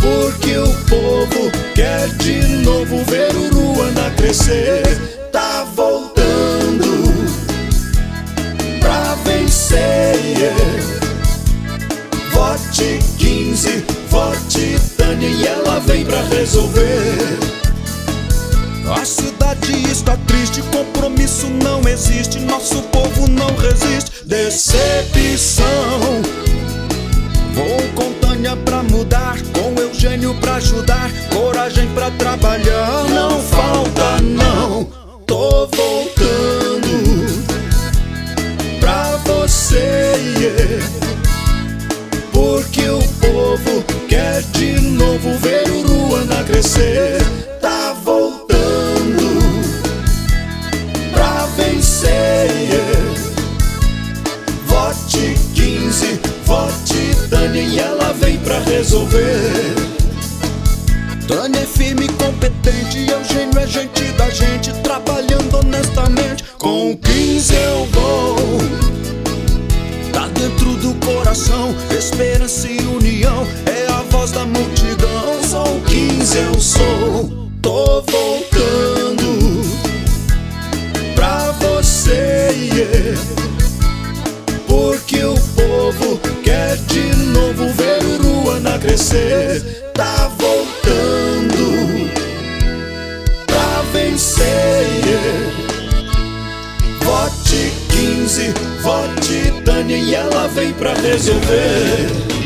Porque o povo quer de novo ver o Ruanda crescer. Tá voltando pra vencer. Vote 15, vote Tânia e ela vem pra resolver. A cidade está triste, compromisso não existe, nosso povo não resiste. Decepção. Vou Tânia pra mudar, com Eugênio pra ajudar, coragem pra trabalhar. Não falta, não. Tô voltando pra você. yeah. Porque o povo quer de novo ver Uruana crescer. Tá voltando pra vencer. Vote 15, vote e ela vem pra resolver. Tânia é firme competente, Eugênio é gente da gente, trabalhando honestamente. Com 15 eu vou. Tá dentro do coração, esperança e união, é a voz da multidão. Sou 15 eu sou, tô voltando pra você. yeah. Crescer. Tá voltando pra vencer. Vote 15, vote Tânia e ela vem pra resolver.